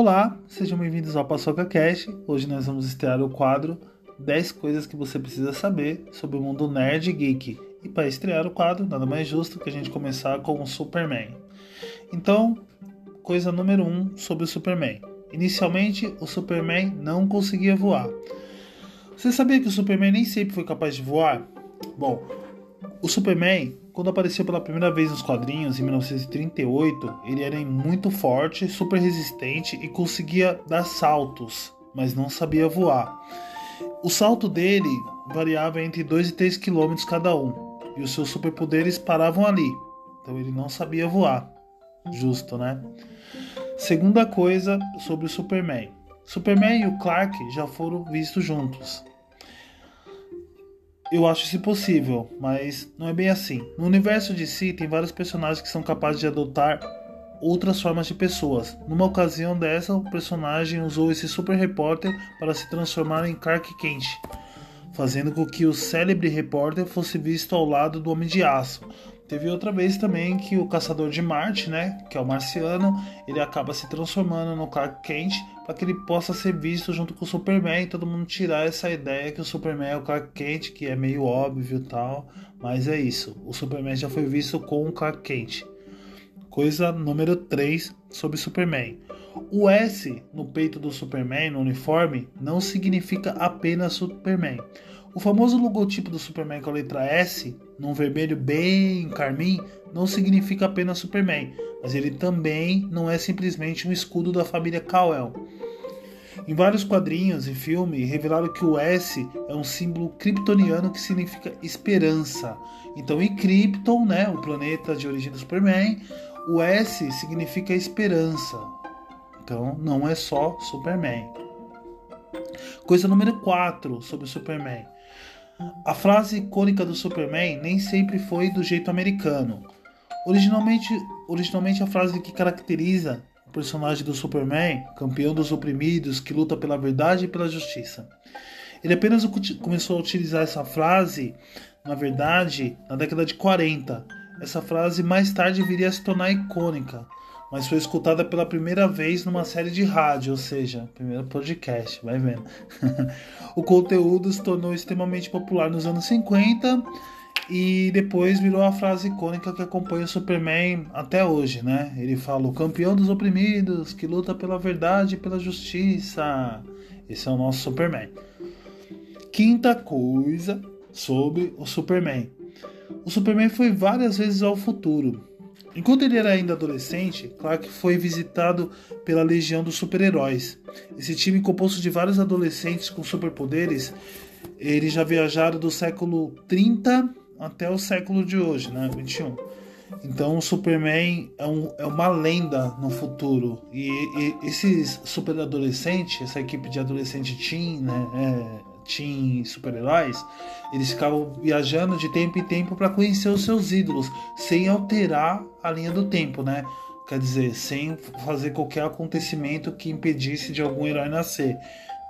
Olá, sejam bem-vindos ao Paçoca Cast. Hoje nós vamos estrear o quadro 10 coisas que você precisa saber sobre o mundo nerd e geek. E para estrear o quadro, nada mais justo que a gente começar com o Superman. Então, coisa número 1 um sobre o Superman. Inicialmente, o Superman não conseguia voar. Você sabia que o Superman nem sempre foi capaz de voar? Bom, o Superman, quando apareceu pela primeira vez nos quadrinhos em 1938, ele era muito forte, super resistente e conseguia dar saltos, mas não sabia voar. O salto dele variava entre 2 e 3 km cada um, e os seus superpoderes paravam ali. Então ele não sabia voar. Justo, né? Segunda coisa sobre o Superman. Superman e o Clark já foram vistos juntos. Eu acho isso possível, mas não é bem assim. No universo de si tem vários personagens que são capazes de adotar outras formas de pessoas. Numa ocasião dessa, o personagem usou esse super repórter para se transformar em Clark Kent, fazendo com que o célebre repórter fosse visto ao lado do Homem de Aço. Teve outra vez também que o caçador de Marte, né, que é o marciano, ele acaba se transformando no Clark Kent para que ele possa ser visto junto com o Superman e todo mundo tirar essa ideia que o Superman é o Clark Kent, que é meio óbvio e tal, mas é isso. O Superman já foi visto com o Clark Kent. Coisa número 3 sobre Superman. O S no peito do Superman, no uniforme, não significa apenas Superman. O famoso logotipo do Superman com a letra S, num vermelho bem carmim, não significa apenas Superman, mas ele também não é simplesmente um escudo da família Kal-El. Em vários quadrinhos e filmes, revelaram que o S é um símbolo kryptoniano que significa esperança. Então, em Krypton, né, o planeta de origem do Superman, o S significa esperança. Então, não é só Superman. Coisa número 4 sobre o Superman. A frase icônica do Superman nem sempre foi do jeito americano. Originalmente, originalmente a frase que caracteriza o personagem do Superman, campeão dos oprimidos, que luta pela verdade e pela justiça. Ele apenas começou a utilizar essa frase, na verdade, na década de 40. Essa frase mais tarde viria a se tornar icônica, mas foi escutada pela primeira vez numa série de rádio, ou seja, primeiro podcast, vai vendo. o conteúdo se tornou extremamente popular nos anos 50 e depois virou a frase icônica que acompanha o Superman até hoje, né? Ele fala: o campeão dos oprimidos, que luta pela verdade e pela justiça. Esse é o nosso Superman. Quinta coisa sobre o Superman. O Superman foi várias vezes ao futuro. Enquanto ele era ainda adolescente, Clark foi visitado pela Legião dos Super-Heróis. Esse time composto de vários adolescentes com superpoderes, eles já viajaram do século 30 até o século de hoje, né, 21. Então o Superman é, um, é uma lenda no futuro. E, e esses super adolescentes, essa equipe de adolescente teen, né, é, teen super-heróis, eles ficavam viajando de tempo em tempo para conhecer os seus ídolos, sem alterar a linha do tempo, né? Quer dizer, sem fazer qualquer acontecimento que impedisse de algum herói nascer.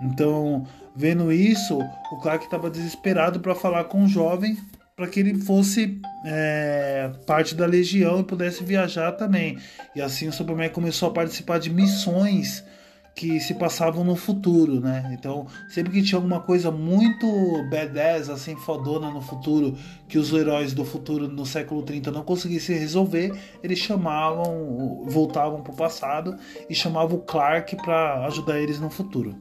Então, vendo isso, o Clark estava desesperado para falar com o jovem para que ele fosse é, parte da legião e pudesse viajar também. E assim o Superman começou a participar de missões que se passavam no futuro, né? Então, sempre que tinha alguma coisa muito badass, assim, fodona no futuro, que os heróis do futuro no século 30 não conseguissem resolver, eles chamavam, voltavam para o passado e chamavam o Clark para ajudar eles no futuro.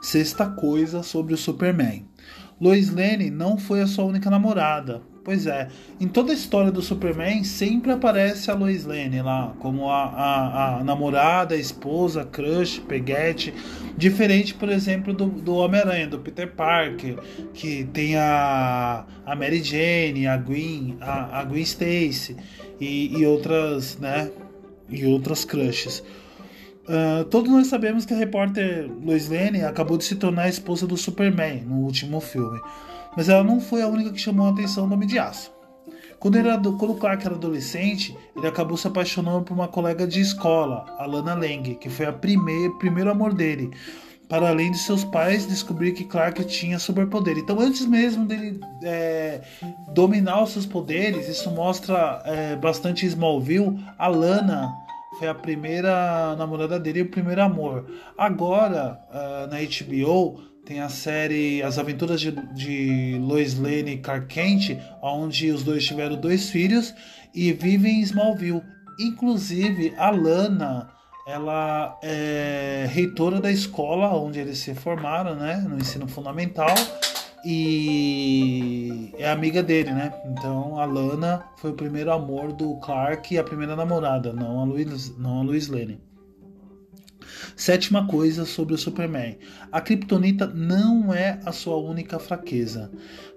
Sexta coisa sobre o Superman. Lois Lane não foi a sua única namorada. Pois é, em toda a história do Superman sempre aparece a Lois Lane lá, como a, a, a namorada, a esposa, crush, peguete. Diferente, por exemplo, do, do Homem-Aranha, do Peter Parker, que tem a, a Mary Jane, a Gwen, a, a Gwen Stacy e, e outras, né? E outras crushes. Uh, todos nós sabemos que a repórter Lois Lane acabou de se tornar a esposa do Superman no último filme, mas ela não foi a única que chamou a atenção do Homem de Aço. Quando, ele era, quando Clark era adolescente, ele acabou se apaixonando por uma colega de escola, a Lana Lang, que foi a primeir, primeiro amor dele, para além de seus pais descobrir que Clark tinha superpoder. Então, antes mesmo dele é, dominar os seus poderes, isso mostra é, bastante Smallville, a Lana foi a primeira namorada dele e o primeiro amor. Agora, uh, na HBO, tem a série As Aventuras de, de Lois Lane e Clark Kent, onde os dois tiveram dois filhos e vivem em Smallville. Inclusive, a Lana, ela é reitora da escola onde eles se formaram, né, no ensino fundamental e é amiga dele, né? Então a Lana foi o primeiro amor do Clark e a primeira namorada, não a Louise, não a Louise Lane. Sétima coisa sobre o Superman: a Kryptonita não é a sua única fraqueza.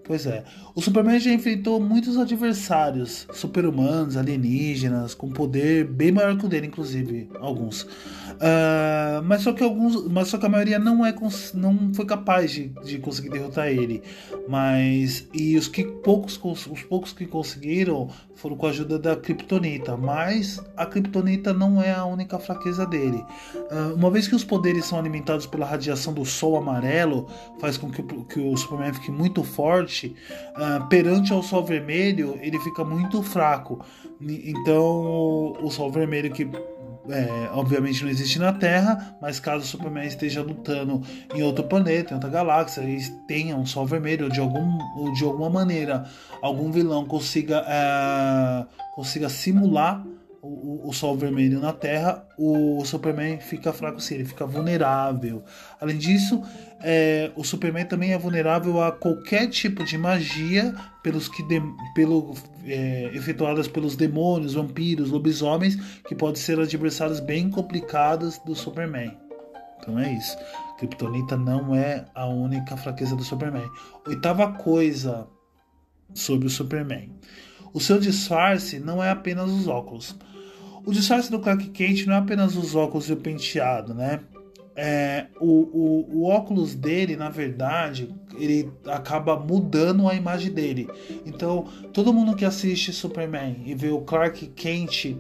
Pois é, o Superman já enfrentou muitos adversários, super-humanos, alienígenas, com poder bem maior que o dele, inclusive alguns. Uh, mas só que alguns, mas só que a maioria não é não foi capaz de, de conseguir derrotar ele. Mas e os que poucos os poucos que conseguiram foram com a ajuda da Kryptonita. Mas a Kryptonita não é a única fraqueza dele. Uh, uma vez que os poderes são alimentados pela radiação do Sol amarelo, faz com que, que o Superman fique muito forte uh, perante ao Sol Vermelho, ele fica muito fraco. Então, o Sol Vermelho que é, obviamente não existe na Terra, mas caso o Superman esteja lutando em outro planeta, em outra galáxia, e tenha um Sol Vermelho, ou de, algum, ou de alguma maneira algum vilão consiga, é, consiga simular o, o, Sol vermelho na Terra, o Superman fica fraco sim, ele fica vulnerável. Além disso, é, o Superman também é vulnerável a qualquer tipo de magia pelos que de, pelo, é, efetuadas pelos demônios, vampiros, lobisomens, que podem ser adversários bem complicados do Superman. Então é isso. Kryptonita não é a única fraqueza do Superman. Oitava coisa sobre o Superman. O seu disfarce não é apenas os óculos. O disfarce do Clark Kent não é apenas os óculos e o penteado, né? É, o, o, o, óculos dele, na verdade, ele acaba mudando a imagem dele. Então, todo mundo que assiste Superman e vê o Clark Kent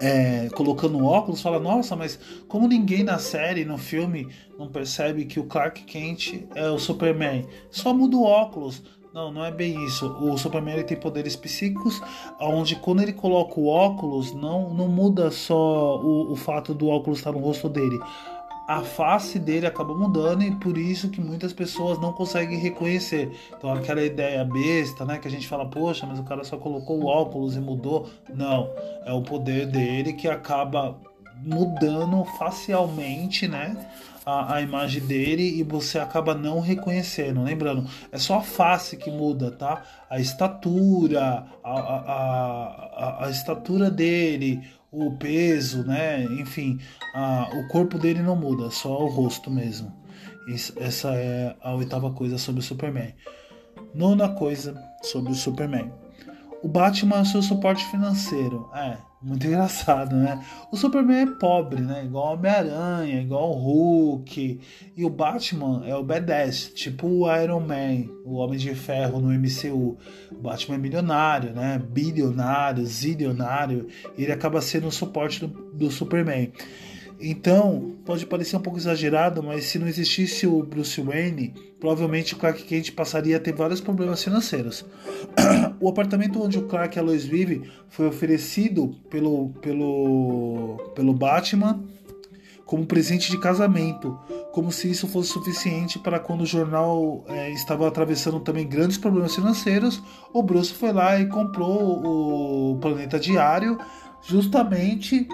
é, colocando óculos fala: Nossa, mas como ninguém na série, no filme, não percebe que o Clark Kent é o Superman? Só muda o óculos. Não, não é bem isso. O Superman ele tem poderes psíquicos, onde quando ele coloca o óculos, não, não muda só o, o fato do óculos estar no rosto dele. A face dele acaba mudando e por isso que muitas pessoas não conseguem reconhecer. Então aquela ideia besta, né, que a gente fala, poxa, mas o cara só colocou o óculos e mudou. Não, é o poder dele que acaba mudando facialmente, né? a, a, imagem dele e você acaba não reconhecendo. Lembrando, é só a face que muda, tá? A estatura, a, a, a, estatura dele, o peso, né? Enfim, o corpo dele não muda, só o rosto mesmo. Isso, essa é a oitava coisa sobre o Superman. Nona coisa sobre o Superman. O Batman é o seu suporte financeiro. É, muito engraçado, né? O Superman é pobre, né? Igual Homem-Aranha, igual o Hulk. E o Batman é o B10, tipo o Iron Man, o Homem de Ferro no MCU. O Batman é milionário, né? Bilionário, zilionário. Ele acaba sendo o suporte do, do Superman. Então, pode parecer um pouco exagerado, mas se não existisse o Bruce Wayne, provavelmente o Clark Kent passaria a ter vários problemas financeiros. o apartamento onde o Clark e a Lois vivem foi oferecido pelo, pelo, pelo Batman como presente de casamento, como se isso fosse suficiente para quando o jornal é, estava atravessando também grandes problemas financeiros, o Bruce foi lá e comprou o Planeta Diário justamente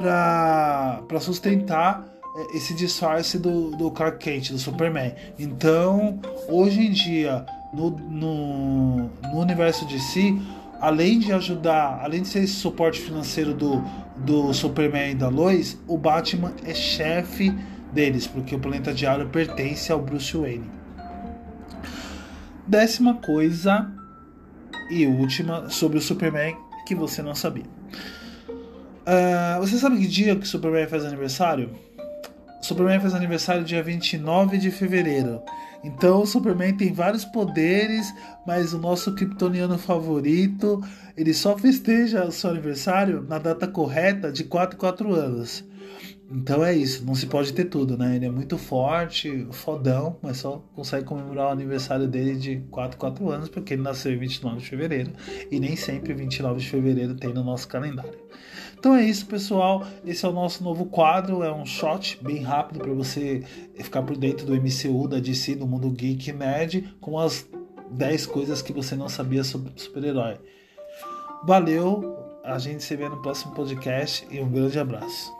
para sustentar é, esse disfarce do, do Clark Kent, do Superman. Então, hoje em dia, no, no, no universo de si, além de ajudar, além de ser esse suporte financeiro do, do Superman e da Lois, o Batman é chefe deles, porque o planeta diário pertence ao Bruce Wayne. Décima coisa e última sobre o Superman que você não sabia. Uh, você sabe que dia que Superman faz aniversário? Superman faz aniversário dia 29 de fevereiro. Então o Superman tem vários poderes, mas o nosso kryptoniano favorito, ele só festeja o seu aniversário na data correta de 4 em 4 anos. Então é isso, não se pode ter tudo, né? Ele é muito forte, fodão, mas só consegue comemorar o aniversário dele de 4 em 4 anos, porque ele nasceu em 29 de fevereiro, e nem sempre 29 de fevereiro tem no nosso calendário. Então é isso, pessoal. Esse é o nosso novo quadro. É um shot bem rápido para você ficar por dentro do MCU, da DC, do mundo geek nerd, com as 10 coisas que você não sabia sobre super-herói. Valeu, a gente se vê no próximo podcast e um grande abraço.